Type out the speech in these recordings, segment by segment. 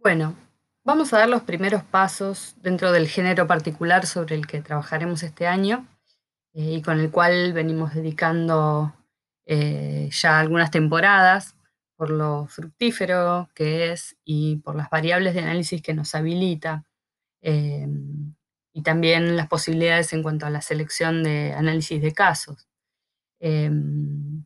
Bueno, vamos a dar los primeros pasos dentro del género particular sobre el que trabajaremos este año eh, y con el cual venimos dedicando eh, ya algunas temporadas por lo fructífero que es y por las variables de análisis que nos habilita em, y también las posibilidades en cuanto a la selección de análisis de casos. Em,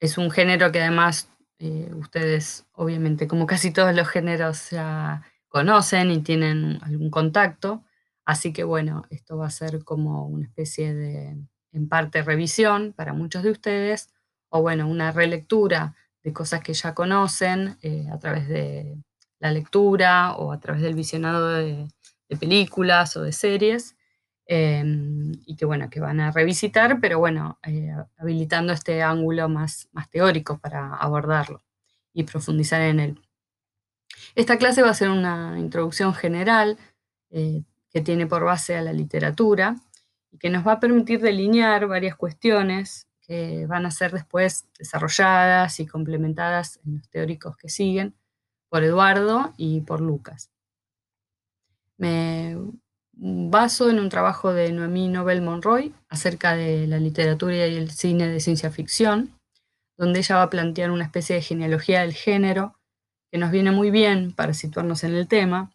es un género que además eh, ustedes, obviamente, como casi todos los géneros ya conocen y tienen algún contacto, así que bueno, esto va a ser como una especie de, en parte, revisión para muchos de ustedes, o bueno, una relectura de cosas que ya conocen eh, a través de la lectura o a través del visionado de películas o de series. Em, y que bueno, que van a revisitar, pero bueno, eh, habilitando este ángulo más, más teórico para abordarlo y profundizar en él. Esta clase va a ser una introducción general eh, que tiene por base a la literatura y que nos va a permitir delinear varias cuestiones que van a ser después desarrolladas y complementadas en los teóricos que siguen por Eduardo y por Lucas. Me baso en un trabajo de Noemí Nobel Monroy acerca de la literatura y el cine de ciencia ficción, donde ella va a plantear una especie de genealogía del género que nos viene muy bien para situarnos en el tema,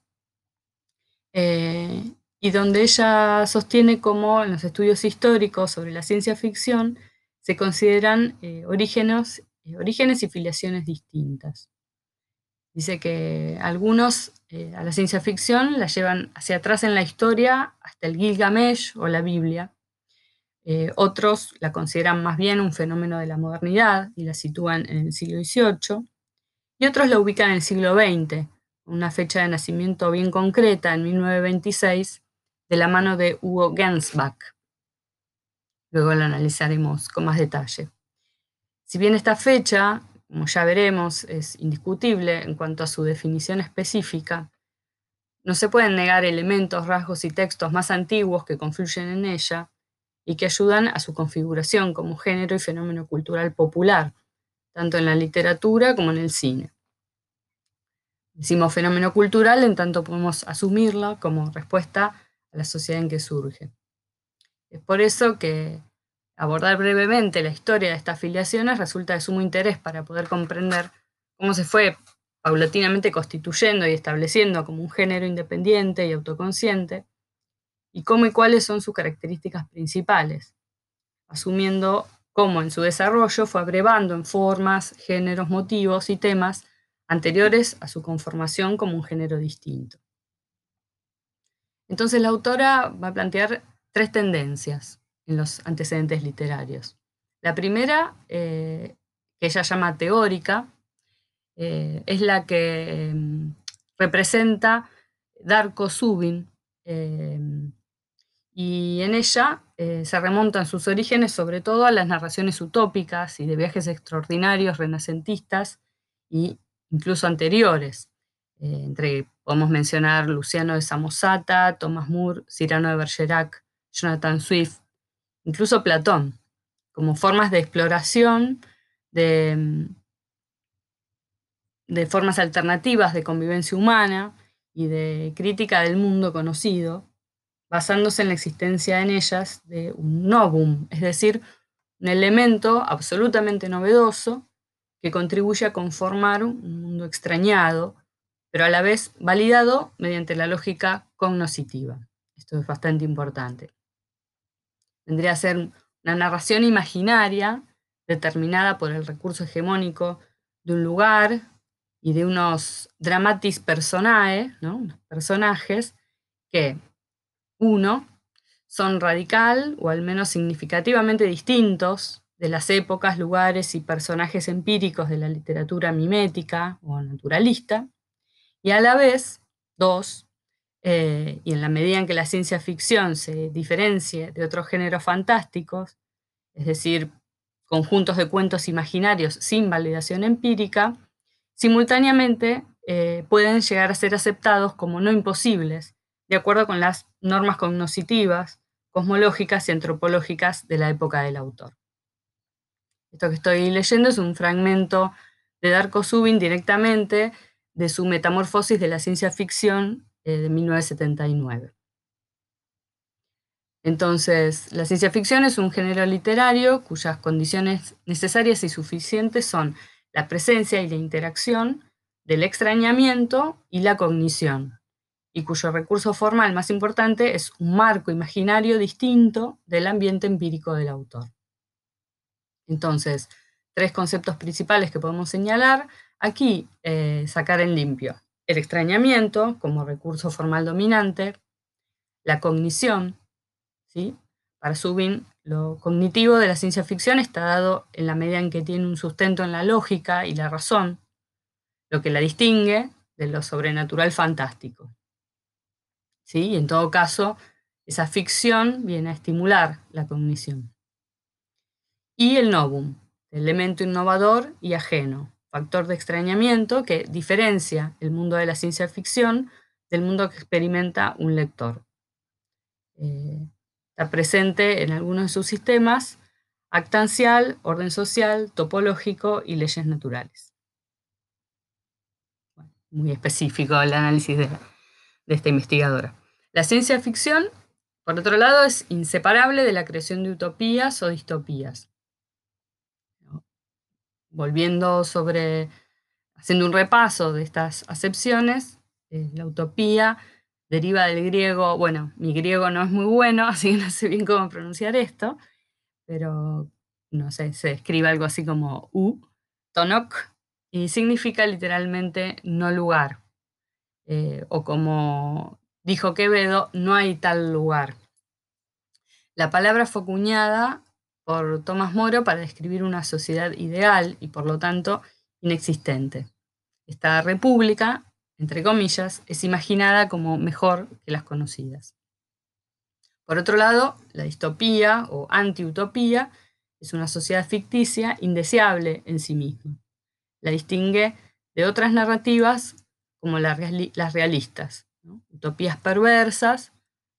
eh, y donde ella sostiene cómo en los estudios históricos sobre la ciencia ficción se consideran eh, orígenes, eh, orígenes y filiaciones distintas. Dice que algunos eh, a la ciencia ficción la llevan hacia atrás en la historia, hasta el Gilgamesh o la Biblia. Eh, otros la consideran más bien un fenómeno de la modernidad y la sitúan en el siglo XVIII. Y otros la ubican en el siglo XX, una fecha de nacimiento bien concreta, en 1926, de la mano de Hugo Gensbach. Luego la analizaremos con más detalle. Si bien esta fecha como ya veremos, es indiscutible en cuanto a su definición específica, no se pueden negar elementos, rasgos y textos más antiguos que confluyen en ella y que ayudan a su configuración como género y fenómeno cultural popular, tanto en la literatura como en el cine. Decimos fenómeno cultural en tanto podemos asumirlo como respuesta a la sociedad en que surge. Es por eso que Abordar brevemente la historia de estas afiliaciones resulta de sumo interés para poder comprender cómo se fue paulatinamente constituyendo y estableciendo como un género independiente y autoconsciente, y cómo y cuáles son sus características principales, asumiendo cómo en su desarrollo fue abrevando en formas, géneros, motivos y temas anteriores a su conformación como un género distinto. Entonces la autora va a plantear tres tendencias en los antecedentes literarios. La primera, eh, que ella llama teórica, eh, es la que em, representa Darko Subin, em, y en ella eh, se remontan sus orígenes sobre todo a las narraciones utópicas y de viajes extraordinarios renacentistas e incluso anteriores. entre, podemos mencionar Luciano de Samosata, Thomas Moore, Cyrano de Bergerac, Jonathan Swift, incluso Platón, como formas de exploración de, de formas alternativas de convivencia humana y de crítica del mundo conocido, basándose en la existencia en ellas de un novum, es decir, un elemento absolutamente novedoso que contribuye a conformar un mundo extrañado, pero a la vez validado mediante la lógica cognoscitiva. Esto es bastante importante. Vendría a ser una narración imaginaria determinada por el recurso hegemónico de un lugar y de unos dramatis personae, unos personajes que, uno, son radical o al menos significativamente distintos de las épocas, lugares y personajes empíricos de la literatura mimética o naturalista, y a la vez, dos, eh, y en la medida en que la ciencia ficción se diferencie de otros géneros fantásticos, es decir, conjuntos de cuentos imaginarios sin validación empírica, simultáneamente eh, pueden llegar a ser aceptados como no imposibles, de acuerdo con las normas cognoscitivas, cosmológicas y antropológicas de la época del autor. Esto que estoy leyendo es un fragmento de Darko Subin directamente de su Metamorfosis de la ciencia ficción eh, de 1979. Entonces, la ciencia ficción es un género literario cuyas condiciones necesarias y suficientes son la presencia y la interacción del extrañamiento y la cognición, y cuyo recurso formal más importante es un marco imaginario distinto del ambiente empírico del autor. Entonces, tres conceptos principales que podemos señalar. Aquí, eh, sacar en limpio. El extrañamiento como recurso formal dominante, la cognición, ¿sí? Para Subin, lo cognitivo de la ciencia ficción está dado en la medida en que tiene un sustento en la lógica y la razón, lo que la distingue de lo sobrenatural fantástico. ¿Sí? en todo caso, esa ficción viene a estimular la cognición. Y el novum, elemento innovador y ajeno, factor de extrañamiento que diferencia el mundo de la ciencia ficción del mundo que experimenta un lector. Eh, está presente en algunos de sus sistemas, actancial, orden social, topológico y leyes naturales. muy específico el análisis de, de esta investigadora. La ciencia ficción, por otro lado, es inseparable de la creación de utopías o distopías. Volviendo sobre, haciendo un repaso de estas acepciones, eh, la utopía deriva del griego, bueno, mi griego no es muy bueno, así que no sé bien cómo pronunciar esto, pero no sé, se escribe algo así como u, tonok, y significa literalmente no lugar, eh, o como dijo Quevedo, no hay tal lugar. La palabra fue acuñada por Tomás Moro para describir una sociedad ideal y por lo tanto inexistente. Esta república, entre comillas, es imaginada como mejor que las conocidas. Por otro lado, la distopía o antiutopía es una sociedad ficticia indeseable en sí misma. La distingue de otras narrativas como las realistas, utopías perversas,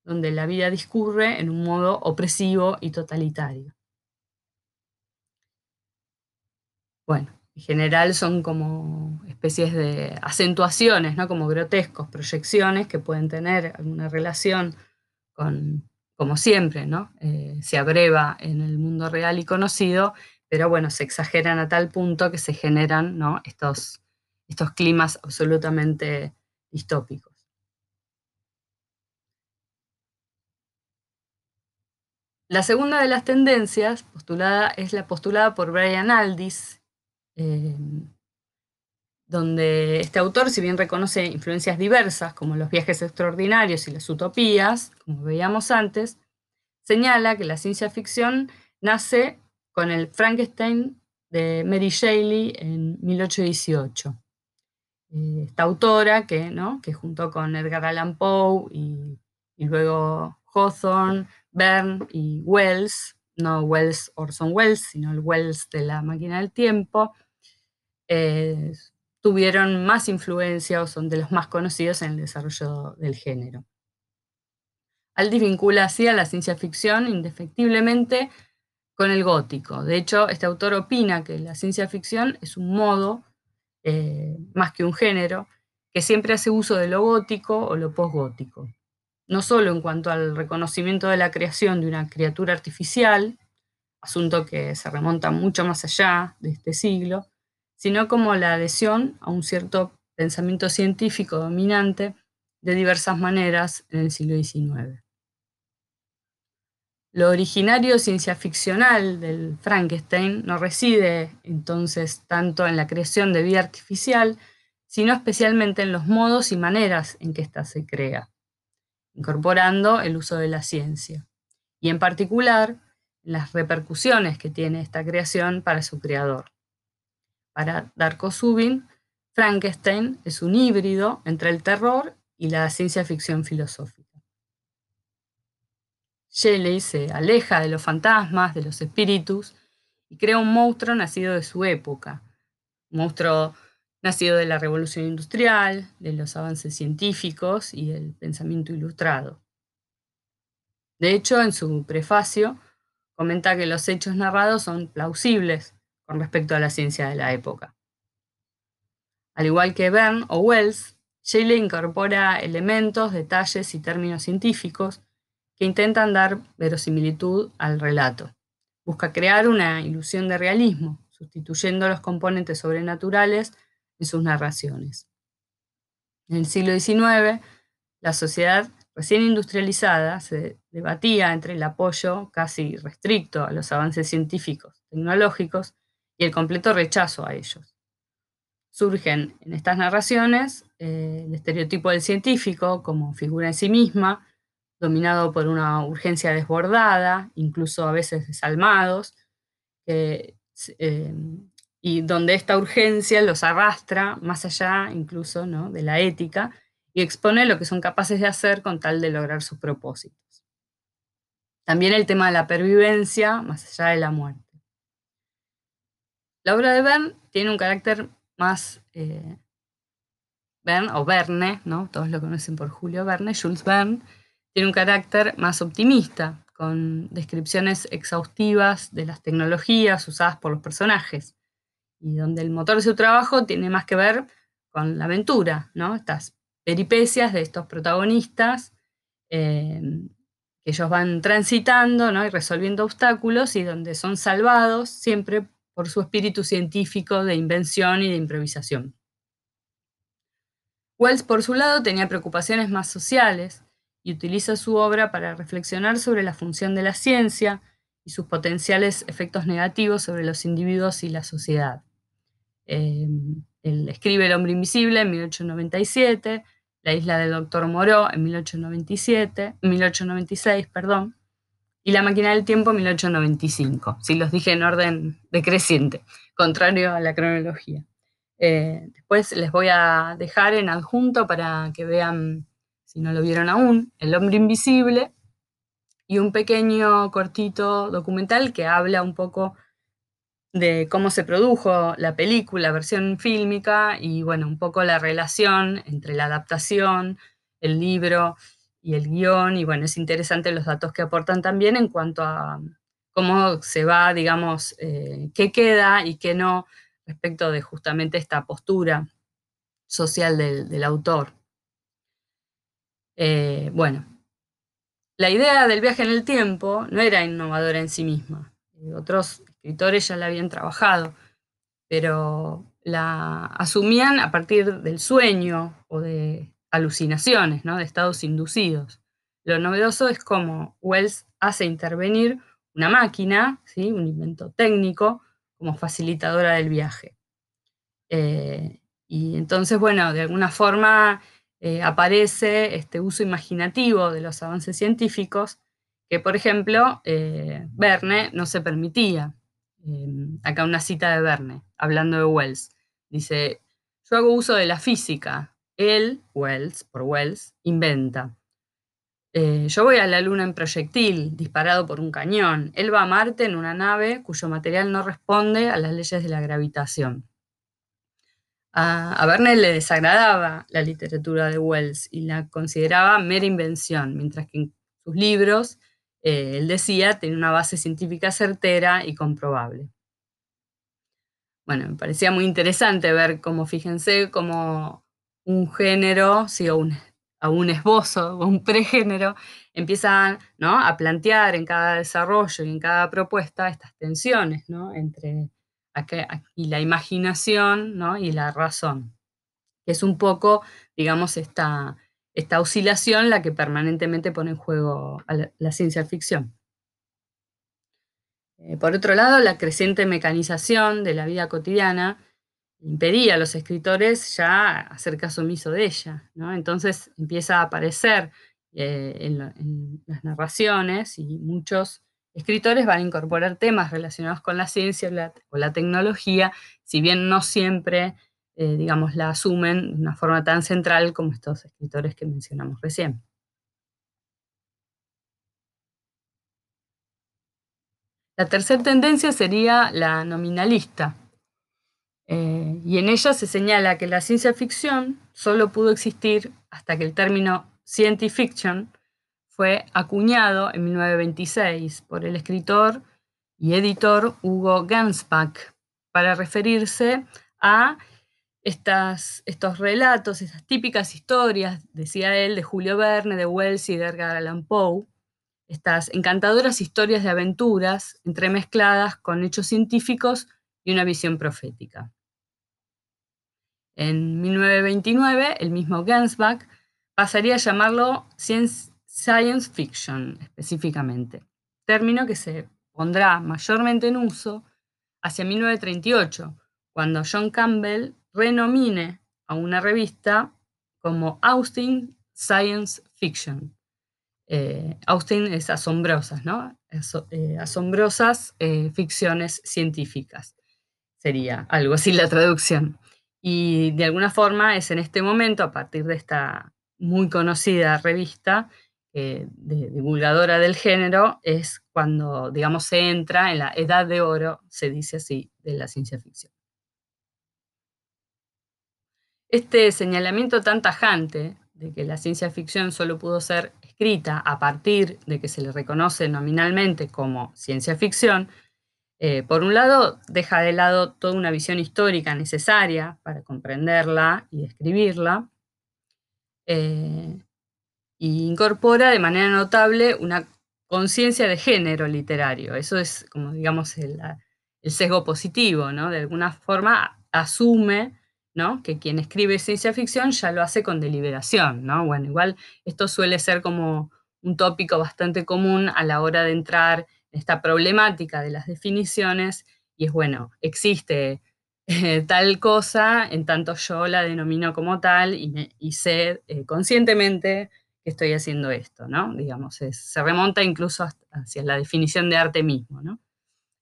donde la vida discurre en un modo opresivo y totalitario. Bueno, en general son como especies de acentuaciones, ¿no? como grotescos, proyecciones que pueden tener alguna relación con, como siempre, ¿no? Eh, se abreva en el mundo real y conocido, pero bueno, se exageran a tal punto que se generan ¿no? estos, estos climas absolutamente distópicos. La segunda de las tendencias postulada es la postulada por Brian Aldiss, eh, donde este autor, si bien reconoce influencias diversas como los viajes extraordinarios y las utopías, como veíamos antes, señala que la ciencia ficción nace con el Frankenstein de Mary Shelley en 1818. Eh, esta autora que, ¿no? que junto con Edgar Allan Poe y, luego Hawthorne, Bern y Wells, no Wells Orson Wells, sino el Wells de la máquina del tiempo, eh, tuvieron más influencia o son de los más conocidos en el desarrollo del género. Aldis vincula así a la ciencia ficción indefectiblemente con el gótico. De hecho, este autor opina que la ciencia ficción es un modo, eh, más que un género, que siempre hace uso de lo gótico o lo posgótico no solo en cuanto al reconocimiento de la creación de una criatura artificial, asunto que se remonta mucho más allá de este siglo, sino como la adhesión a un cierto pensamiento científico dominante de diversas maneras en el siglo XIX. Lo originario ciencia ficcional del Frankenstein no reside entonces tanto en la creación de vida artificial, sino especialmente en los modos y maneras en que ésta se crea incorporando el uso de la ciencia, y en particular las repercusiones que tiene esta creación para su creador. Para Darko Subin, Frankenstein es un híbrido entre el terror y la ciencia ficción filosófica. Shelley se aleja de los fantasmas, de los espíritus, y crea un monstruo nacido de su época, un monstruo nacido de la revolución industrial, de los avances científicos y del pensamiento ilustrado. De hecho, en su prefacio, comenta que los hechos narrados son plausibles con respecto a la ciencia de la época. Al igual que Verne o Wells, Shelley incorpora elementos, detalles y términos científicos que intentan dar verosimilitud al relato. Busca crear una ilusión de realismo, sustituyendo los componentes sobrenaturales en sus narraciones. En el siglo XIX, la sociedad recién industrializada se debatía entre el apoyo casi restricto a los avances científicos, tecnológicos y el completo rechazo a ellos. Surgen en estas narraciones eh, el estereotipo del científico como figura en sí misma, dominado por una urgencia desbordada, incluso a veces desalmados, eh, y donde esta urgencia los arrastra más allá incluso ¿no? de la ética y expone lo que son capaces de hacer con tal de lograr sus propósitos. También el tema de la pervivencia más allá de la muerte. La obra de Verne tiene un carácter más eh, o Verne, ¿no? todos lo conocen por Julio Verne, Jules Verne, tiene un carácter más optimista, con descripciones exhaustivas de las tecnologías usadas por los personajes, y donde el motor de su trabajo tiene más que ver con la aventura, ¿no? estas peripecias de estos protagonistas eh, que ellos van transitando ¿no? y resolviendo obstáculos y donde son salvados siempre por su espíritu científico de invención y de improvisación. Wells, por su lado, tenía preocupaciones más sociales y utiliza su obra para reflexionar sobre la función de la ciencia y sus potenciales efectos negativos sobre los individuos y la sociedad. Eh, él escribe El hombre invisible en 1897, La isla del doctor Moreau en 1897, 1896, perdón, y La máquina del tiempo 1895, si los dije en orden decreciente, contrario a la cronología. Eh, después les voy a dejar en adjunto para que vean, si no lo vieron aún, El hombre invisible y un pequeño cortito documental que habla un poco de cómo se produjo la película, la versión fílmica y bueno, un poco la relación entre la adaptación, el libro y el guion, y bueno, es interesante los datos que aportan también en cuanto a cómo se va, digamos, eh, qué queda y qué no respecto de justamente esta postura social del, autor. Eh, bueno, la idea del viaje en el tiempo no era innovadora en sí misma. Eh, otros escritores ya la habían trabajado, pero la asumían a partir del sueño o de alucinaciones, ¿no? de estados inducidos. Lo novedoso es cómo Wells hace intervenir una máquina, ¿sí? un invento técnico, como facilitadora del viaje. Eh, y entonces, bueno, de alguna forma eh, aparece este uso imaginativo de los avances científicos que, por ejemplo, eh, Verne no se permitía. acá una cita de Verne, hablando de Wells. Dice, yo hago uso de la física, él, Wells, por Wells, inventa. Eh, yo voy a la Luna en proyectil, disparado por un cañón. Él va a Marte en una nave cuyo material no responde a las leyes de la gravitación. A, a Verne le desagradaba la literatura de Wells y la consideraba mera invención, mientras que en sus libros, eh, él decía, tenía una base científica certera y comprobable. Bueno, me parecía muy interesante ver cómo, fíjense, cómo un género, un, a un esbozo, o un pregénero, empiezan ¿no? a plantear en cada desarrollo y en cada propuesta estas tensiones ¿no? entre y la imaginación ¿no? y la razón, es un poco, digamos, esta, esta oscilación la que permanentemente pone en juego a la, ciencia ficción. Eh, por otro lado, la creciente mecanización de la vida cotidiana impedía a los escritores ya hacer caso omiso de ella. Entonces empieza a aparecer eh, en, las narraciones y muchos escritores van a incorporar temas relacionados con la ciencia o la, tecnología, si bien no siempre, eh, digamos, la asumen de una forma tan central como estos escritores que mencionamos recién. La tercera tendencia sería la nominalista, eh, y en ella se señala que la ciencia ficción solo pudo existir hasta que el término science fiction fue acuñado en 1926 por el escritor y editor Hugo Gansbach para referirse a estas, estos relatos, esas típicas historias, decía él, de Julio Verne, de Wells y de Edgar Allan Poe, estas encantadoras historias de aventuras entremezcladas con hechos científicos y una visión profética. En 1929, el mismo Gensbach pasaría a llamarlo science, fiction específicamente, término que se pondrá mayormente en uso hacia 1938, cuando John Campbell renomine a una revista como Austin Science Fiction. Eh, Austin es asombrosas, ¿no? Eh, asombrosas eh, ficciones científicas. Sería algo así la traducción. Y de alguna forma es en este momento, a partir de esta muy conocida revista de, divulgadora del género, es cuando, digamos, se entra en la edad de oro, se dice así, de la ciencia ficción. Este señalamiento tan tajante de que la ciencia ficción solo pudo ser escrita a partir de que se le reconoce nominalmente como ciencia ficción, eh, por un lado, deja de lado toda una visión histórica necesaria para comprenderla y describirla, e incorpora de manera notable una conciencia de género literario. Eso es, como digamos, el, el sesgo positivo, ¿no? De alguna forma asume que quien escribe ciencia ficción ya lo hace con deliberación, ¿no? Bueno, igual esto suele ser como un tópico bastante común a la hora de entrar en esta problemática de las definiciones, y es bueno, existe eh, tal cosa, en tanto yo la denomino como tal y, sé eh, conscientemente que estoy haciendo esto, ¿no? Digamos, se remonta incluso hacia la definición de arte mismo, ¿no?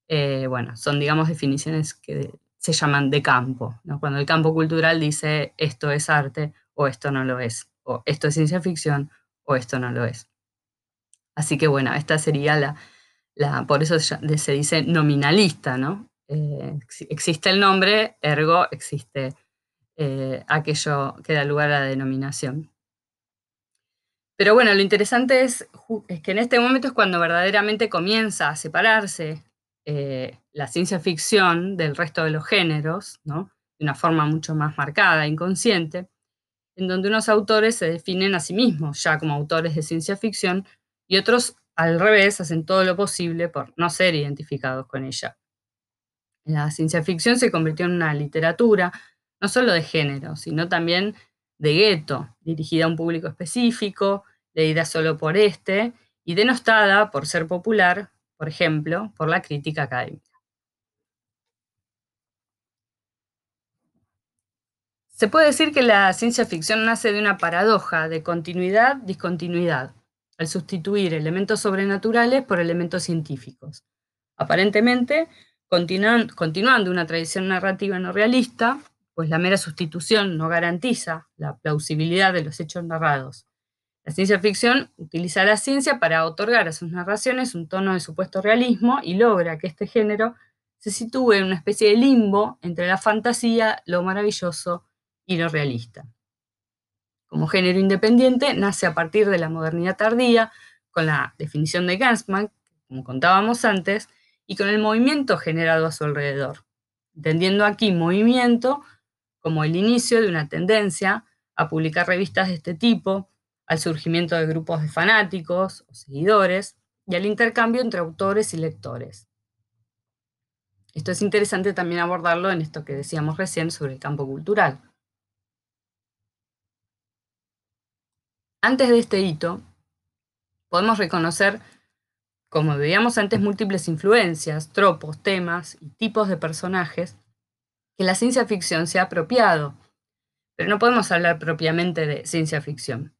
Eh, bueno, son, digamos, definiciones que se llaman de campo, cuando el campo cultural dice esto es arte o esto no lo es, o esto es ciencia ficción o esto no lo es. Así que bueno, esta sería la, la por eso se dice nominalista, ¿no? Eh, existe el nombre, ergo existe eh, aquello que da lugar a la denominación. Pero bueno, lo interesante es, que en este momento es cuando verdaderamente comienza a separarse eh, la ciencia ficción del resto de los géneros, ¿no? de una forma mucho más marcada, inconsciente, en donde unos autores se definen a sí mismos ya como autores de ciencia ficción y otros al revés hacen todo lo posible por no ser identificados con ella. La ciencia ficción se convirtió en una literatura no solo de género, sino también de gueto, dirigida a un público específico, leída solo por este y denostada por ser popular por ejemplo, por la crítica académica. Se puede decir que la ciencia ficción nace de una paradoja de continuidad-discontinuidad, al sustituir elementos sobrenaturales por elementos científicos. Aparentemente, continuando una tradición narrativa no realista, pues la mera sustitución no garantiza la plausibilidad de los hechos narrados, la ciencia ficción utiliza la ciencia para otorgar a sus narraciones un tono de supuesto realismo y logra que este género se sitúe en una especie de limbo entre la fantasía, lo maravilloso y lo realista. Como género independiente, nace a partir de la modernidad tardía, con la definición de Gansman, como contábamos antes, y con el movimiento generado a su alrededor, entendiendo aquí movimiento como el inicio de una tendencia a publicar revistas de este tipo, al surgimiento de grupos de fanáticos o seguidores y al intercambio entre autores y lectores. Esto es interesante también abordarlo en esto que decíamos recién sobre el campo cultural. Antes de este hito, podemos reconocer, como veíamos antes, múltiples influencias, tropos, temas y tipos de personajes que la ciencia ficción se ha apropiado, pero no podemos hablar propiamente de ciencia ficción.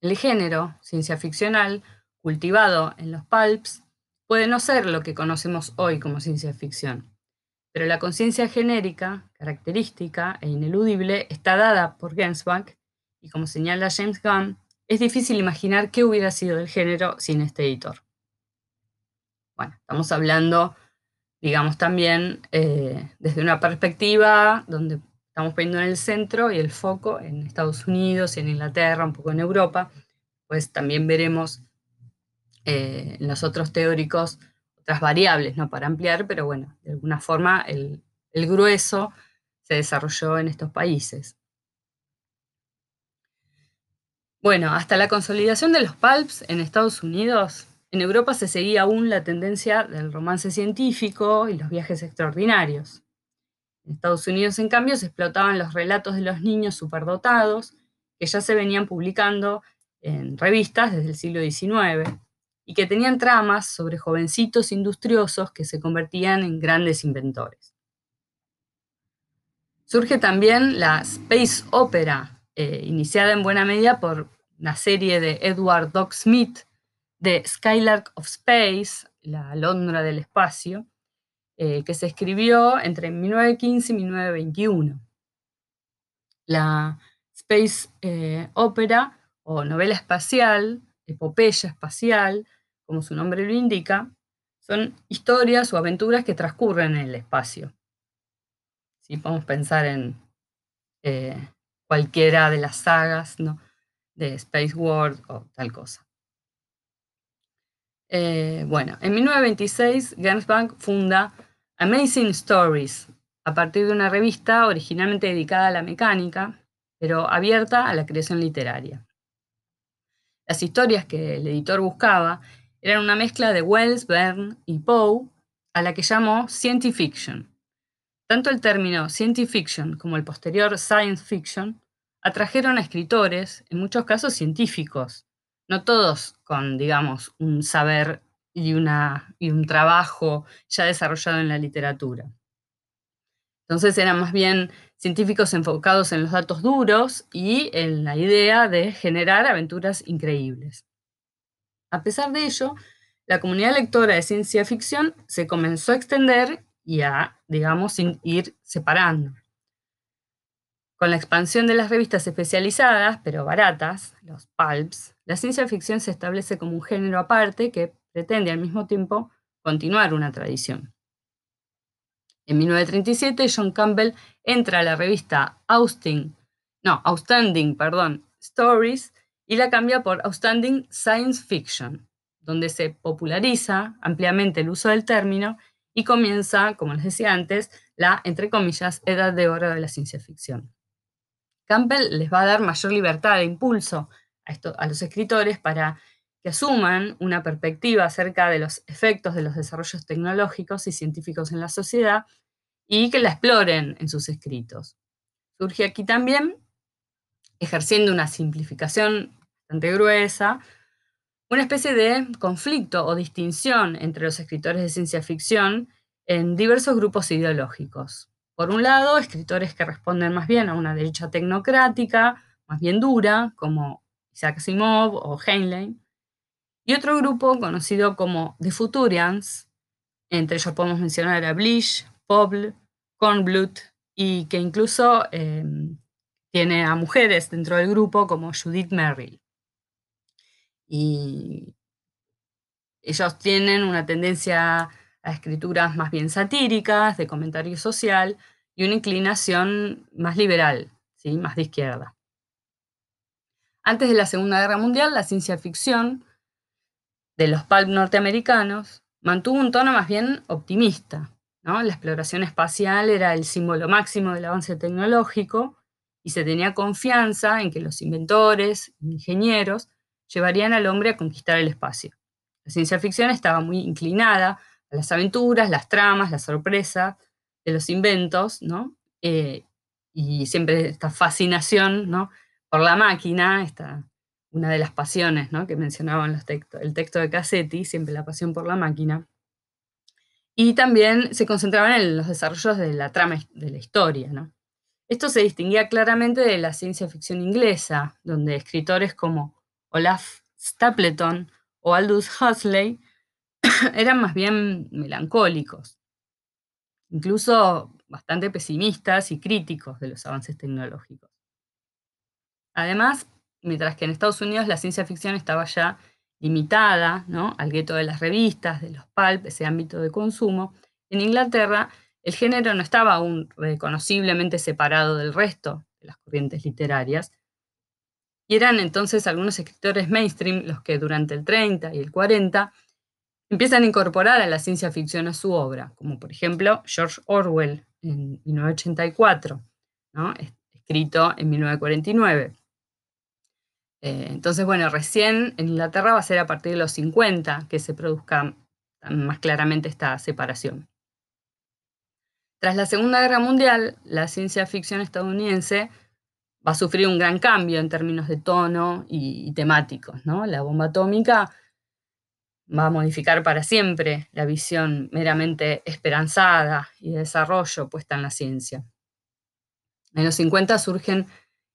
El género, ciencia ficcional, cultivado en los pulps, puede no ser lo que conocemos hoy como ciencia ficción, pero la conciencia genérica, característica e ineludible está dada por Gensbach y como señala James Gunn, es difícil imaginar qué hubiera sido el género sin este editor. Bueno, estamos hablando, digamos, también eh, desde una perspectiva donde Estamos poniendo en el centro y el foco en Estados Unidos y en Inglaterra, un poco en Europa. Pues también veremos eh, en los otros teóricos otras variables, ¿no? Para ampliar, pero bueno, de alguna forma el, grueso se desarrolló en estos países. Bueno, hasta la consolidación de los pulps en Estados Unidos, en Europa se seguía aún la tendencia del romance científico y los viajes extraordinarios. En Estados Unidos, en cambio, se explotaban los relatos de los niños superdotados, que ya se venían publicando en revistas desde el siglo XIX, y que tenían tramas sobre jovencitos industriosos que se convertían en grandes inventores. Surge también la Space Opera, eh, iniciada en buena medida por una serie de Edward Doc Smith de Skylark of Space, la Londra del espacio, eh, que se escribió entre 1915 y 1921. La Space eh, Opera o novela espacial, epopeya espacial, como su nombre lo indica, son historias o aventuras que transcurren en el espacio. Si podemos pensar en eh, cualquiera de las sagas de Space World o tal cosa. Eh, bueno, en 1926 Gernsback funda Amazing Stories, a partir de una revista originalmente dedicada a la mecánica, pero abierta a la creación literaria. Las historias que el editor buscaba eran una mezcla de Wells, Verne y Poe, a la que llamó science fiction. Tanto el término science fiction como el posterior science fiction atrajeron a escritores, en muchos casos científicos, no todos con, digamos, un saber y, y un trabajo ya desarrollado en la literatura. Entonces eran más bien científicos enfocados en los datos duros y en la idea de generar aventuras increíbles. A pesar de ello, la comunidad lectora de ciencia ficción se comenzó a extender y a, digamos, ir separando. Con la expansión de las revistas especializadas, pero baratas, los pulps, la ciencia ficción se establece como un género aparte que pretende al mismo tiempo continuar una tradición. En 1937, John Campbell entra a la revista Austin, no, Outstanding, perdón, Stories y la cambia por Outstanding Science Fiction, donde se populariza ampliamente el uso del término y comienza, como les decía antes, la, entre comillas, edad de oro de la ciencia ficción. Campbell les va a dar mayor libertad de impulso a, a los escritores para que asuman una perspectiva acerca de los efectos de los desarrollos tecnológicos y científicos en la sociedad y que la exploren en sus escritos. Surge aquí también, ejerciendo una simplificación bastante gruesa, una especie de conflicto o distinción entre los escritores de ciencia ficción en diversos grupos ideológicos. Por un lado, escritores que responden más bien a una derecha tecnocrática, más bien dura, como Isaac Asimov o Heinlein, y otro grupo conocido como The Futurians, entre ellos podemos mencionar a Blish, Poble, Kornblut, y que incluso em, tiene a mujeres dentro del grupo como Judith Merrill. Y ellos tienen una tendencia a escrituras más bien satíricas, de comentario social, y una inclinación más liberal, ¿sí? más de izquierda. Antes de la Segunda Guerra Mundial, la ciencia ficción de los pulp norteamericanos mantuvo un tono más bien optimista. ¿no? La exploración espacial era el símbolo máximo del avance tecnológico y se tenía confianza en que los inventores, ingenieros, llevarían al hombre a conquistar el espacio. La ciencia ficción estaba muy inclinada las aventuras, las tramas, la sorpresa de los inventos, ¿no? Eh, y siempre esta fascinación ¿no? por la máquina, esta, una de las pasiones ¿no? que mencionaban los el texto de Cassetti, siempre la pasión por la máquina. Y también se concentraban en los desarrollos de la trama de la historia. Esto se distinguía claramente de la ciencia ficción inglesa, donde escritores como Olaf Stapleton o Aldous Huxley eran más bien melancólicos, incluso bastante pesimistas y críticos de los avances tecnológicos. Además, mientras que en Estados Unidos la ciencia ficción estaba ya limitada al gueto de las revistas, de los pulp, ese ámbito de consumo, en Inglaterra el género no estaba aún reconociblemente separado del resto de las corrientes literarias, y eran entonces algunos escritores mainstream los que durante el 30 y el 40 empiezan a incorporar a la ciencia ficción a su obra, como por ejemplo George Orwell en 1984, escrito en 1949. Eh, entonces, bueno, recién en Inglaterra va a ser a partir de los 50 que se produzca más claramente esta separación. Tras la Segunda Guerra Mundial, la ciencia ficción estadounidense va a sufrir un gran cambio en términos de tono y, temáticos. ¿no? La bomba atómica va a modificar para siempre la visión meramente esperanzada y de desarrollo puesta en la ciencia. En los 50 surgen,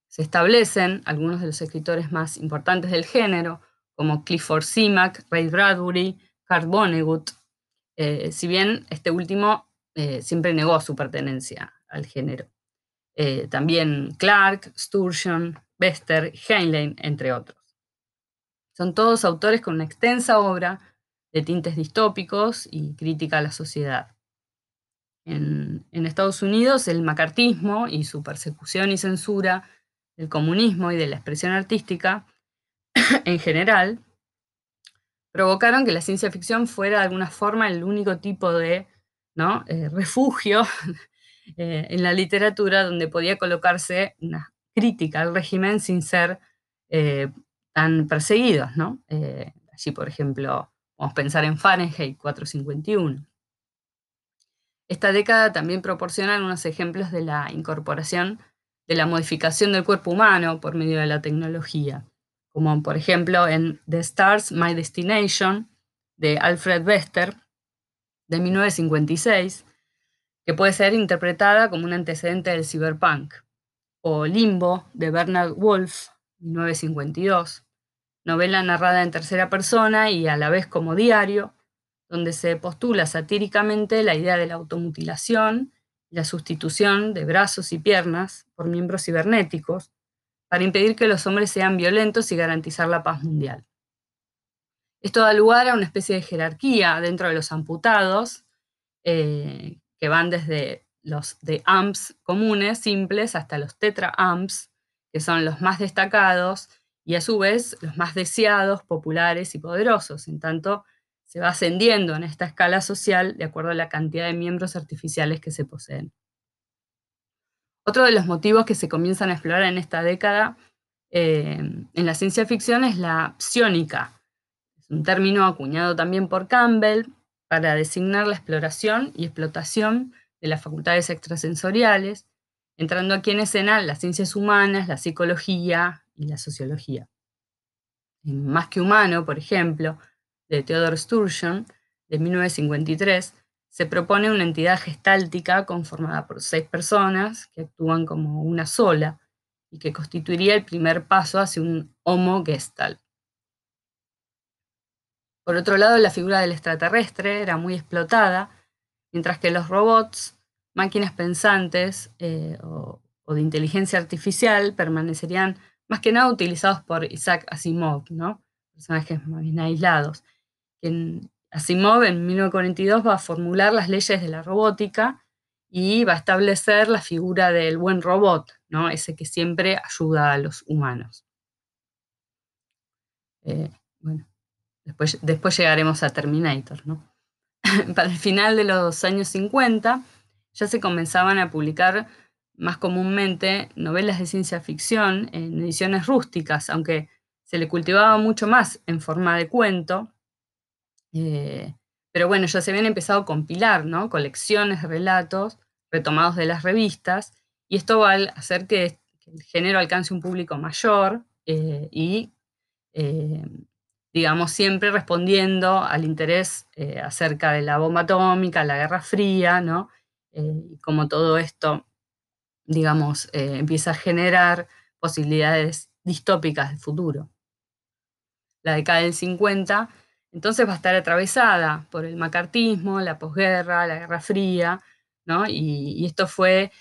se establecen algunos de los escritores más importantes del género, como Clifford Simak, Ray Bradbury, Carl Vonnegut, eh, si bien este último eh, siempre negó su pertenencia al género. Eh, también Clark, Sturgeon, Bester, Heinlein, entre otros. Son todos autores con una extensa obra de tintes distópicos y crítica a la sociedad. En, Estados Unidos, el macartismo y su persecución y censura del comunismo y de la expresión artística en general provocaron que la ciencia ficción fuera de alguna forma el único tipo de ¿no? Eh, refugio eh, en la literatura donde podía colocarse una crítica al régimen sin ser eh, tan perseguidos. ¿no? allí, por ejemplo, vamos a pensar en Fahrenheit 451. Esta década también proporciona unos ejemplos de la incorporación de la modificación del cuerpo humano por medio de la tecnología como por ejemplo en The Stars, My Destination, de Alfred Bester, de 1956, que puede ser interpretada como un antecedente del cyberpunk, o Limbo, de Bernard Wolf, 1952, novela narrada en tercera persona y a la vez como diario, donde se postula satíricamente la idea de la automutilación y la sustitución de brazos y piernas por miembros cibernéticos, para impedir que los hombres sean violentos y garantizar la paz mundial. Esto da lugar a una especie de jerarquía dentro de los amputados, eh, que van desde los de amps comunes, simples, hasta los tetra amps, que son los más destacados y a su vez los más deseados, populares y poderosos. En tanto, se va ascendiendo en esta escala social de acuerdo a la cantidad de miembros artificiales que se poseen. Otro de los motivos que se comienzan a explorar en esta década eh, en la ciencia ficción es la psiónica. Un término acuñado también por Campbell para designar la exploración y explotación de las facultades extrasensoriales, entrando aquí en escena las ciencias humanas, la psicología y la sociología. En Más que humano, por ejemplo, de Theodore Sturgeon, de 1953, se propone una entidad gestáltica conformada por seis personas que actúan como una sola y que constituiría el primer paso hacia un homo gestal. Por otro lado, la figura del extraterrestre era muy explotada, mientras que los robots, máquinas pensantes eh, o, de inteligencia artificial permanecerían más que nada utilizados por Isaac Asimov, ¿no? personajes más bien aislados, Asimov en 1942 va a formular las leyes de la robótica y va a establecer la figura del buen robot, ¿no? ese que siempre ayuda a los humanos. Eh, bueno, después, después, llegaremos a Terminator. ¿no? Para el final de los años 50 ya se comenzaban a publicar más comúnmente novelas de ciencia ficción en ediciones rústicas, aunque se le cultivaba mucho más en forma de cuento eh, pero bueno, ya se habían empezado a compilar ¿no? colecciones de relatos retomados de las revistas, y esto va a hacer que, el género alcance un público mayor eh, y, eh, digamos, siempre respondiendo al interés acerca de la bomba atómica, la Guerra Fría, ¿no? y como todo esto, digamos, empieza a generar posibilidades distópicas de futuro. La década del 50 entonces va a estar atravesada por el macartismo, la posguerra, la Guerra Fría, ¿no? y, esto fue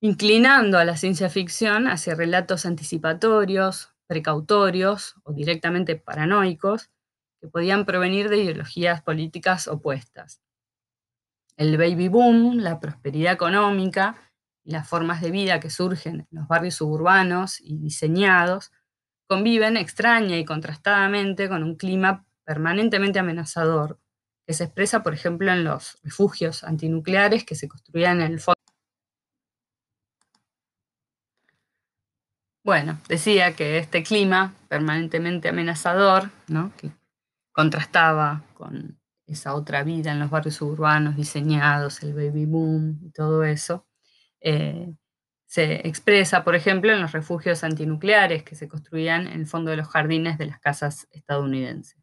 inclinando a la ciencia ficción hacia relatos anticipatorios, precautorios o directamente paranoicos que podían provenir de ideologías políticas opuestas. El baby boom, la prosperidad económica las formas de vida que surgen en los barrios suburbanos y diseñados conviven extraña y contrastadamente con un clima permanentemente amenazador, que se expresa, por ejemplo, en los refugios antinucleares que se construían en el fondo. Bueno, decía que este clima permanentemente amenazador, ¿no? que contrastaba con esa otra vida en los barrios urbanos diseñados, el baby boom y todo eso, eh, se expresa, por ejemplo, en los refugios antinucleares que se construían en el fondo de los jardines de las casas estadounidenses.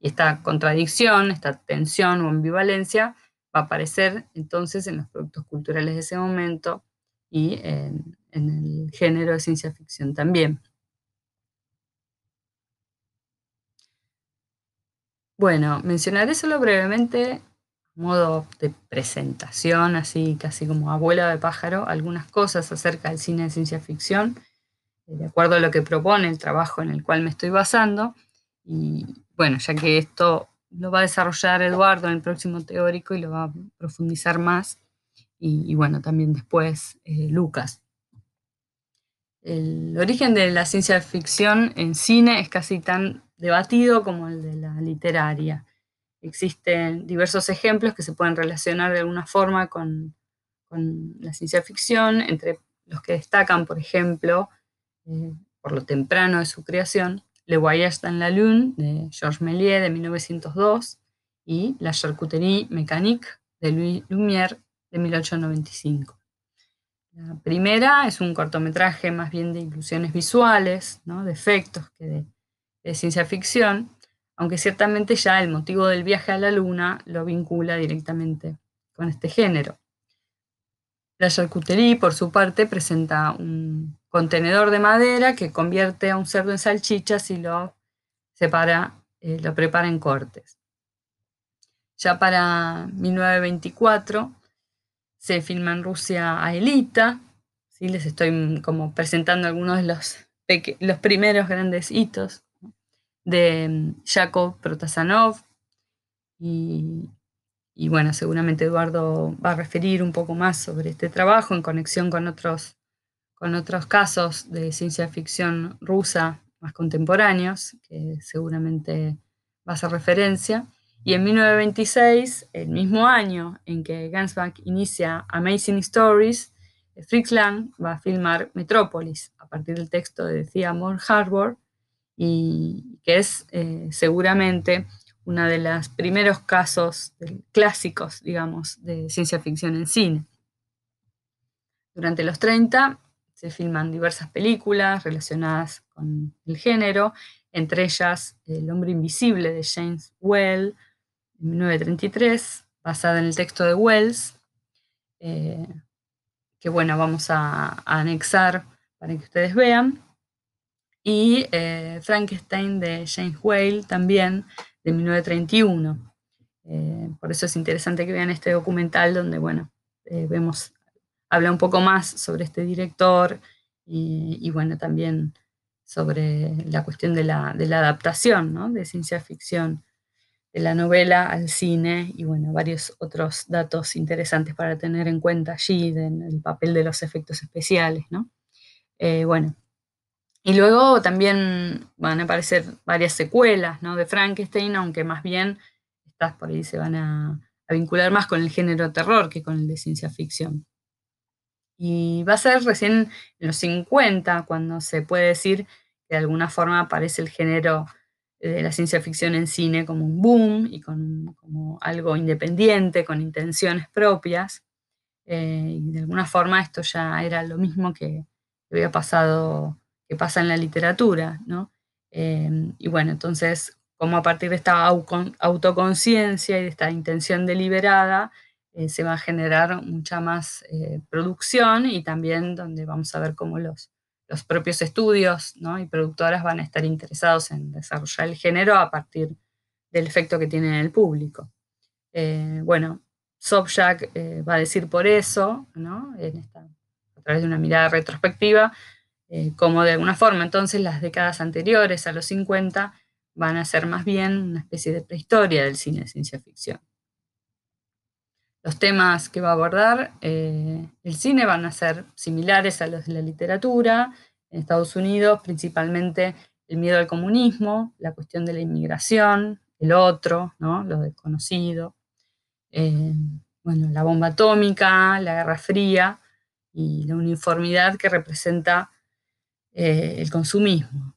Y esta contradicción, esta tensión o ambivalencia va a aparecer entonces en los productos culturales de ese momento y en, el género de ciencia ficción también. Bueno, mencionaré solo brevemente, modo de presentación, así casi como abuela de pájaro, algunas cosas acerca del cine de ciencia ficción, eh, de acuerdo a lo que propone el trabajo en el cual me estoy basando. Y bueno, ya que esto lo va a desarrollar Eduardo en el próximo teórico y lo va a profundizar más, y, bueno, también después eh, Lucas. El origen de la ciencia ficción en cine es casi tan debatido como el de la literaria. Existen diversos ejemplos que se pueden relacionar de alguna forma con, la ciencia ficción, entre los que destacan, por ejemplo, eh, por lo temprano de su creación, Le Voyage dans la Lune de Georges Méliès de 1902 y La charcuterie mécanique de Louis Lumière de 1895. La primera es un cortometraje más bien de ilusiones visuales, de efectos que de, ciencia ficción, aunque ciertamente ya el motivo del viaje a la luna lo vincula directamente con este género. La charcuterie, por su parte, presenta un contenedor de madera que convierte a un cerdo en salchichas y lo separa, eh, lo prepara en cortes. Ya para 1924 se filma en Rusia a Elita, les estoy como presentando algunos de los, los primeros grandes hitos de mm, Yakov Protasanov y, y, bueno, seguramente Eduardo va a referir un poco más sobre este trabajo en conexión con otros, con otros casos de ciencia ficción rusa más contemporáneos, que seguramente va a hacer referencia. Y en 1926, el mismo año en que Gansback inicia Amazing Stories, Fritz Lang va a filmar Metrópolis a partir del texto de Theodore Harbour, y que es eh, seguramente uno de los primeros casos clásicos, digamos, de ciencia ficción en cine. Durante los 30 se filman diversas películas relacionadas con el género, entre ellas El hombre invisible de James Well, 1933, basada en el texto de Wells, eh, que bueno, vamos a, anexar para que ustedes vean. Y eh, Frankenstein de James Whale, también de 1931. Eh, por eso es interesante que vean este documental donde, bueno, vemos, habla un poco más sobre este director y, bueno, también sobre la cuestión de la, de la adaptación ¿no? de ciencia ficción de la novela al cine y bueno, varios otros datos interesantes para tener en cuenta allí en el papel de los efectos especiales, ¿no? Eh, bueno, y luego también van a aparecer varias secuelas, ¿no? De Frankenstein, aunque más bien estas por ahí se van a, vincular más con el género terror que con el de ciencia ficción. Y va a ser recién en los 50 cuando se puede decir que de alguna forma aparece el género de la ciencia ficción en cine como un boom y como algo independiente, con intenciones propias. Eh, y de alguna forma esto ya era lo mismo que había pasado, que pasa en la literatura, ¿no? Eh, y bueno, entonces, como a partir de esta autoconciencia y de esta intención deliberada, eh, se va a generar mucha más producción y también donde vamos a ver cómo los, los propios estudios y productoras van a estar interesados en desarrollar el género a partir del efecto que tiene en el público. Eh, bueno, Sobchak eh, va a decir por eso, a través de una mirada retrospectiva, eh, como de alguna forma entonces las décadas anteriores a los 50 van a ser más bien una especie de prehistoria del cine de ciencia ficción. Los temas que va a abordar eh, el cine van a ser similares a los de la literatura. En Estados Unidos, principalmente el miedo al comunismo, la cuestión de la inmigración, el otro, ¿no? lo desconocido, eh, bueno, la bomba atómica, la Guerra Fría y la uniformidad que representa eh, el consumismo.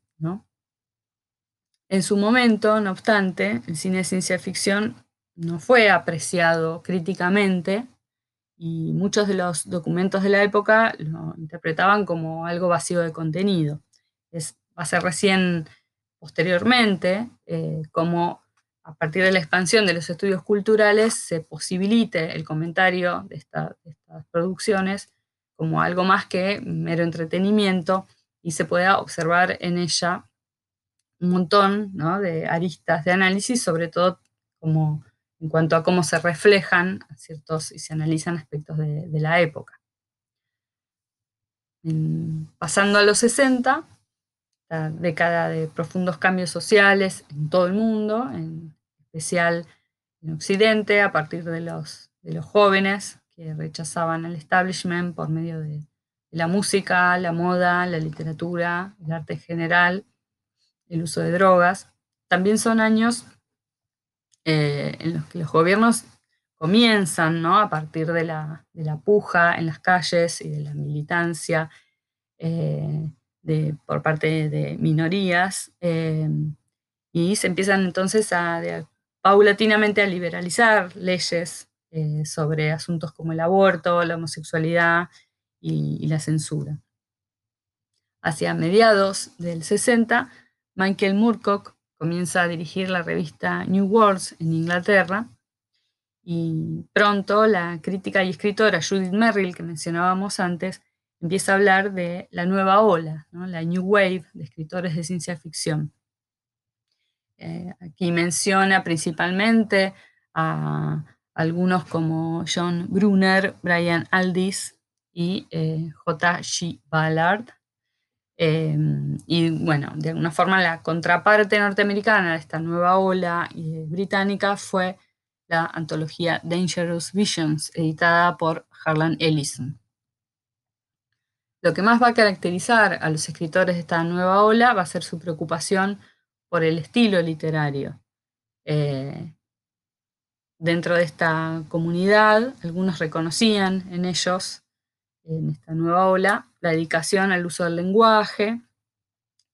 En su momento, no obstante, el cine de ciencia ficción no fue apreciado críticamente y muchos de los documentos de la época lo interpretaban como algo vacío de contenido. Es, va a ser recién posteriormente eh, como a partir de la expansión de los estudios culturales se posibilite el comentario de, estas producciones como algo más que mero entretenimiento y se pueda observar en ella un montón de aristas de análisis, sobre todo como en cuanto a cómo se reflejan ciertos y se analizan aspectos de, la época. pasando a los 60, la década de profundos cambios sociales en todo el mundo, en especial en Occidente, a partir de los, de los jóvenes que rechazaban el establishment por medio de, la música, la moda, la literatura, el arte en general, el uso de drogas. También son años eh, en los que los gobiernos comienzan, ¿no? a partir de la, puja en las calles y de la militancia eh, por parte de minorías, eh, y se empiezan entonces a, paulatinamente a liberalizar leyes sobre asuntos como el aborto, la homosexualidad y, la censura. Hacia mediados del 60, Michael Moorcock comienza a dirigir la revista New Worlds en Inglaterra y pronto la crítica y escritora Judith Merrill, que mencionábamos antes, empieza a hablar de la nueva ola, la New Wave de escritores de ciencia ficción. Eh, aquí menciona principalmente a algunos como John Brunner, Brian Aldiss y eh, J. G. Ballard. Em, y bueno, de alguna forma la contraparte norteamericana de esta nueva ola eh, británica fue la antología Dangerous Visions, editada por Harlan Ellison. Lo que más va a caracterizar a los escritores de esta nueva ola va a ser su preocupación por el estilo literario. Eh, dentro de esta comunidad, algunos reconocían en ellos, en esta nueva ola, la dedicación al uso del lenguaje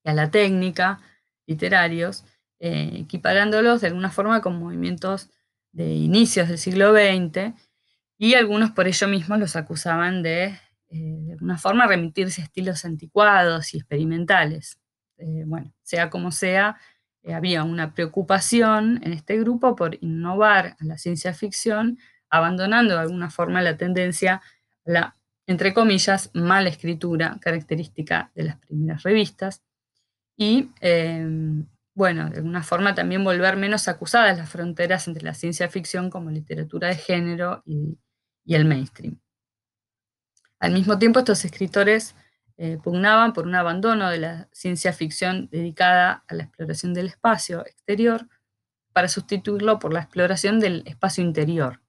y a la técnica literarios, eh, equiparándolos de alguna forma con movimientos de inicios del siglo XX, y algunos por ello mismos los acusaban de, eh, de alguna forma, remitirse a estilos anticuados y experimentales. Eh, bueno, sea como sea, había una preocupación en este grupo por innovar a la ciencia ficción, abandonando de alguna forma la tendencia a la, entre comillas, mala escritura característica de las primeras revistas. Y, em, bueno, de alguna forma también volver menos acusadas las fronteras entre la ciencia ficción como literatura de género y el mainstream. Al mismo tiempo, estos escritores eh, pugnaban por un abandono de la ciencia ficción dedicada a la exploración del espacio exterior para sustituirlo por la exploración del espacio interior.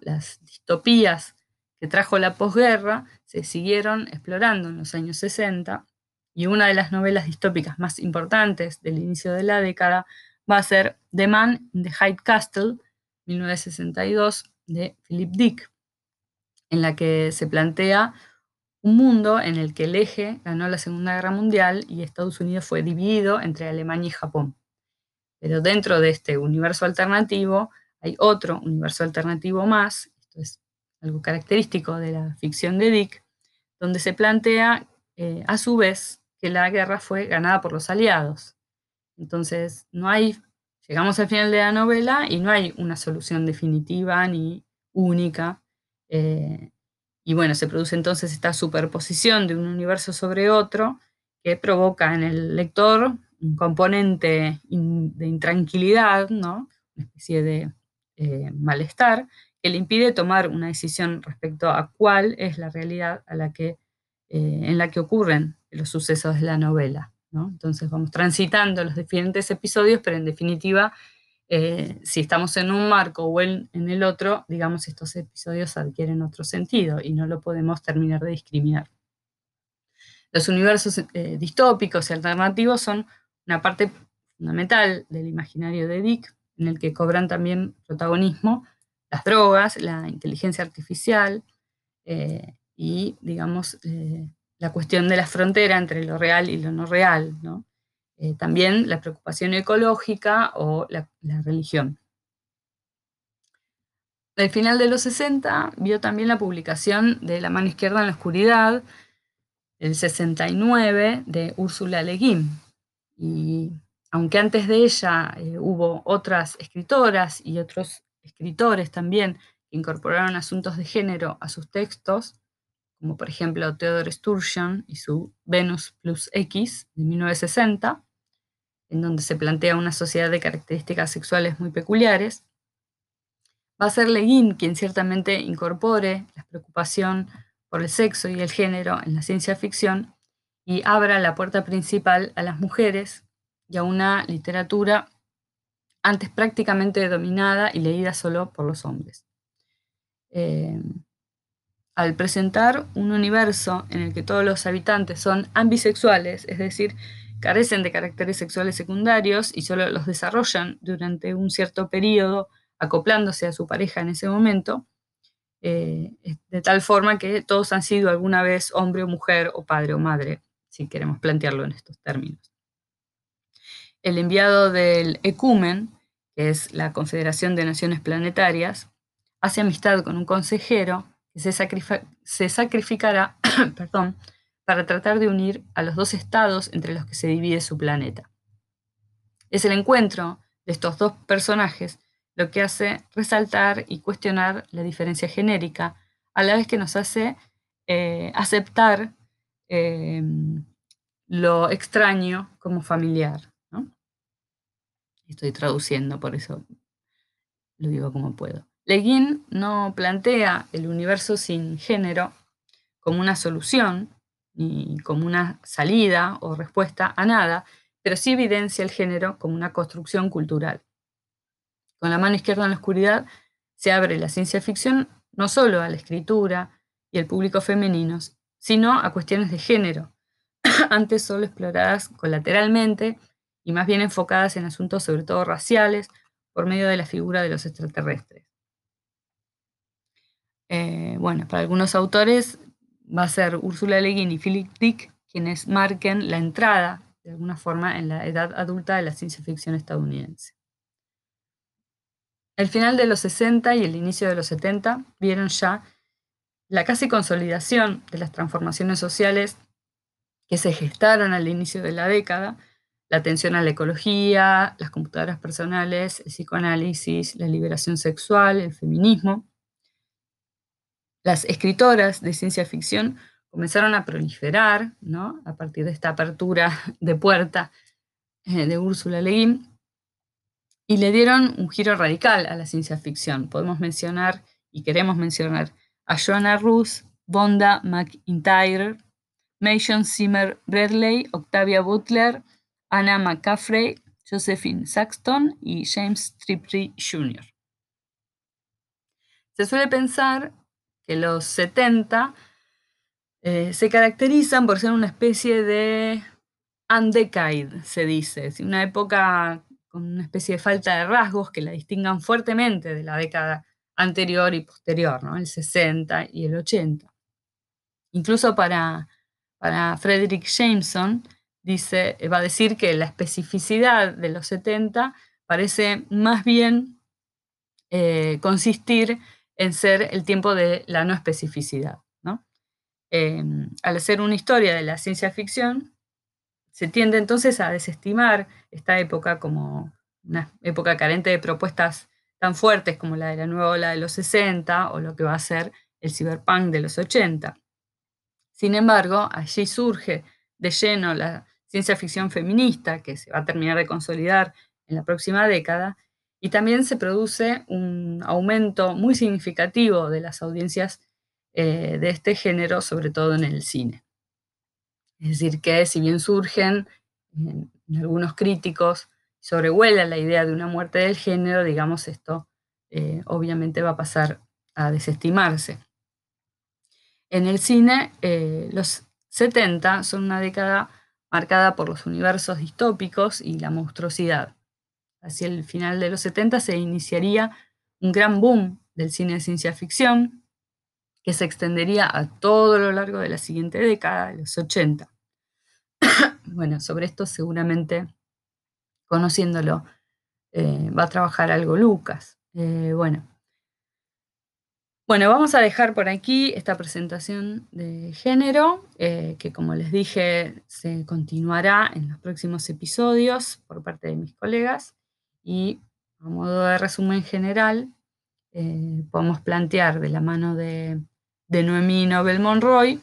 Las distopías que trajo la posguerra se siguieron explorando en los años 60 y una de las novelas distópicas más importantes del inicio de la década va a ser The Man in the High Castle, 1962, de Philip Dick, en la que se plantea un mundo en el que el eje ganó la Segunda Guerra Mundial y Estados Unidos fue dividido entre Alemania y Japón. Pero dentro de este universo alternativo hay otro universo alternativo más, esto es algo característico de la ficción de Dick, donde se plantea eh, a su vez que la guerra fue ganada por los aliados. Entonces, no hay, llegamos al final de la novela y no hay una solución definitiva ni única. Eh, y bueno, se produce entonces esta superposición de un universo sobre otro que provoca en el lector un componente de intranquilidad, ¿no? una especie de eh, malestar, que le impide tomar una decisión respecto a cuál es la realidad a la que, eh, en la que ocurren los sucesos de la novela. ¿no? Entonces vamos transitando los diferentes episodios, pero en definitiva eh, si estamos en un marco o en, el otro, digamos, estos episodios adquieren otro sentido y no lo podemos terminar de discriminar. Los universos eh, distópicos y alternativos son una parte fundamental del imaginario de Dick, en el que cobran también protagonismo las drogas, la inteligencia artificial eh, y, digamos, la cuestión de la frontera entre lo real y lo no real, eh, también la preocupación ecológica o la, religión. El final de los 60 vio también la publicación de La mano izquierda en la oscuridad, el 69, de Úrsula Le Guin. Y aunque antes de ella eh, hubo otras escritoras y otros escritores también incorporaron asuntos de género a sus textos, como por ejemplo Theodore Sturgeon y su Venus plus X de 1960, en donde se plantea una sociedad de características sexuales muy peculiares, va a ser Le Guin quien ciertamente incorpore la preocupación por el sexo y el género en la ciencia ficción y abra la puerta principal a las mujeres y a una literatura antes prácticamente dominada y leída solo por los hombres. Eh, al presentar un universo en el que todos los habitantes son ambisexuales, es decir, carecen de caracteres sexuales secundarios y solo los desarrollan durante un cierto periodo acoplándose a su pareja en ese momento, eh, de tal forma que todos han sido alguna vez hombre o mujer o padre o madre, si queremos plantearlo en estos términos. El enviado del ECUMEN, que es la Confederación de Naciones Planetarias, hace amistad con un consejero se, se sacrificará perdón, para tratar de unir a los dos estados entre los que se divide su planeta. Es el encuentro de estos dos personajes lo que hace resaltar y cuestionar la diferencia genérica, a la vez que nos hace eh, aceptar em, lo extraño como familiar. Estoy traduciendo, por eso lo digo como puedo. Le Guin no plantea el universo sin género como una solución ni como una salida o respuesta a nada, pero sí evidencia el género como una construcción cultural. Con la mano izquierda en la oscuridad se abre la ciencia ficción no solo a la escritura y el público femenino, sino a cuestiones de género, antes solo exploradas colateralmente y más bien enfocadas en asuntos sobre todo raciales por medio de la figura de los extraterrestres. Eh, bueno, para algunos autores va a ser Ursula Le Guin y Philip Dick quienes marquen la entrada, de alguna forma, en la edad adulta de la ciencia ficción estadounidense. El final de los 60 y el inicio de los 70 vieron ya la casi consolidación de las transformaciones sociales que se gestaron al inicio de la década, la atención a la ecología, las computadoras personales, el psicoanálisis, la liberación sexual, el feminismo, las escritoras de ciencia ficción comenzaron a proliferar, ¿no? a partir de esta apertura de puerta eh, de Úrsula Le Guin, y le dieron un giro radical a la ciencia ficción. Podemos mencionar, y queremos mencionar, a Joanna Russ, Bonda McIntyre, Mason Zimmer Bradley, Octavia Butler, Anna McCaffrey, Josephine Saxton y James Tripri Jr. Se suele pensar que los 70 eh, se caracterizan por ser una especie de undecade, se dice, una época con una especie de falta de rasgos que la distingan fuertemente de la década anterior y posterior, ¿no? el 60 y el 80. Incluso para, para Frederick Jameson, dice, va a decir que la especificidad de los 70 parece más bien eh, consistir en ser el tiempo de la no especificidad. Em, al hacer una historia de la ciencia ficción, se tiende entonces a desestimar esta época como una época carente de propuestas tan fuertes como la de la nueva ola de los 60 o lo que va a ser el cyberpunk de los 80. Sin embargo, allí surge de lleno la ciencia ficción feminista, que se va a terminar de consolidar en la próxima década, y también se produce un aumento muy significativo de las audiencias eh, de este género, sobre todo en el cine. Es decir, que si bien surgen en, algunos críticos, sobrevuela la idea de una muerte del género, digamos, esto eh, obviamente va a pasar a desestimarse. En el cine, eh, los 70 son una década marcada por los universos distópicos y la monstruosidad hacia el final de los 70 se iniciaría un gran boom del cine de ciencia ficción, que se extendería a todo lo largo de la siguiente década, los 80. bueno, sobre esto seguramente, conociéndolo, eh, va a trabajar algo Lucas. Eh, bueno. Bueno, vamos a dejar por aquí esta presentación de género, eh, que como les dije, se continuará en los próximos episodios por parte de mis colegas. Y a modo de resumen general, podemos plantear de la mano de, de Noemí Nobel Monroy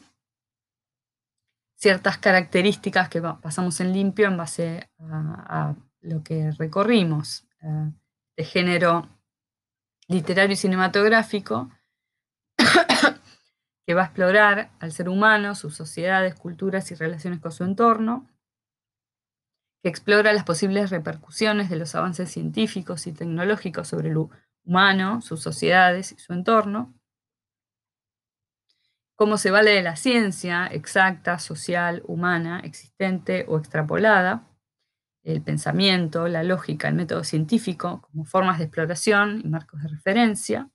ciertas características que pasamos en limpio en base a, lo que recorrimos eh, de género literario y cinematográfico, que va a explorar al ser humano, sus sociedades, culturas y relaciones con su entorno, que explora las posibles repercusiones de los avances científicos y tecnológicos sobre el humano, sus sociedades y su entorno, cómo se vale de la ciencia exacta, social, humana, existente o extrapolada, el pensamiento, la lógica, el método científico como formas de exploración y marcos de referencia,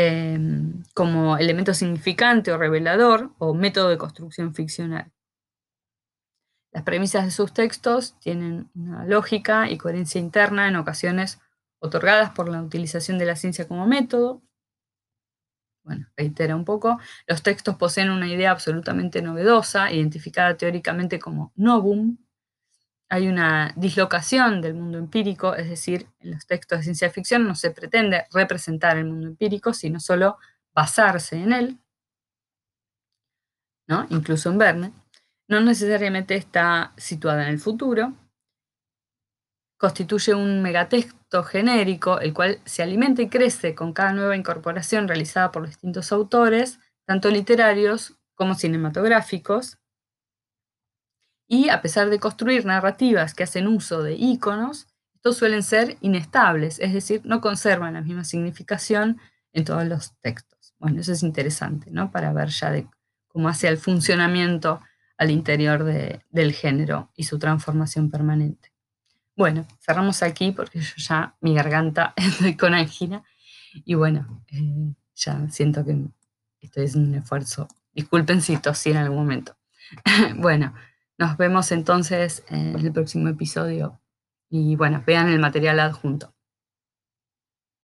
em, como elemento significante o revelador o método de construcción ficcional. Las premisas de sus textos tienen una lógica y coherencia interna en ocasiones otorgadas por la utilización de la ciencia como método, bueno, reitera un poco, los textos poseen una idea absolutamente novedosa, identificada teóricamente como novum. Hay una dislocación del mundo empírico, es decir, en los textos de ciencia ficción no se pretende representar el mundo empírico, sino solo basarse en él, ¿no? incluso en Verne. No necesariamente está situada en el futuro, constituye un megatexto genérico, el cual se alimenta y crece con cada nueva incorporación realizada por distintos autores, tanto literarios como cinematográficos. Y a pesar de construir narrativas que hacen uso de íconos, estos suelen ser inestables, es decir, no conservan la misma significación en todos los textos. Bueno, eso es interesante, ¿no? Para ver ya de cómo hace el funcionamiento al interior del género y su transformación permanente. Bueno, cerramos aquí porque yo ya mi garganta estoy con angina y bueno, eh, ya siento que estoy haciendo un esfuerzo. Disculpen si tosí en algún momento. bueno, nos vemos entonces en el próximo episodio y bueno, vean el material adjunto.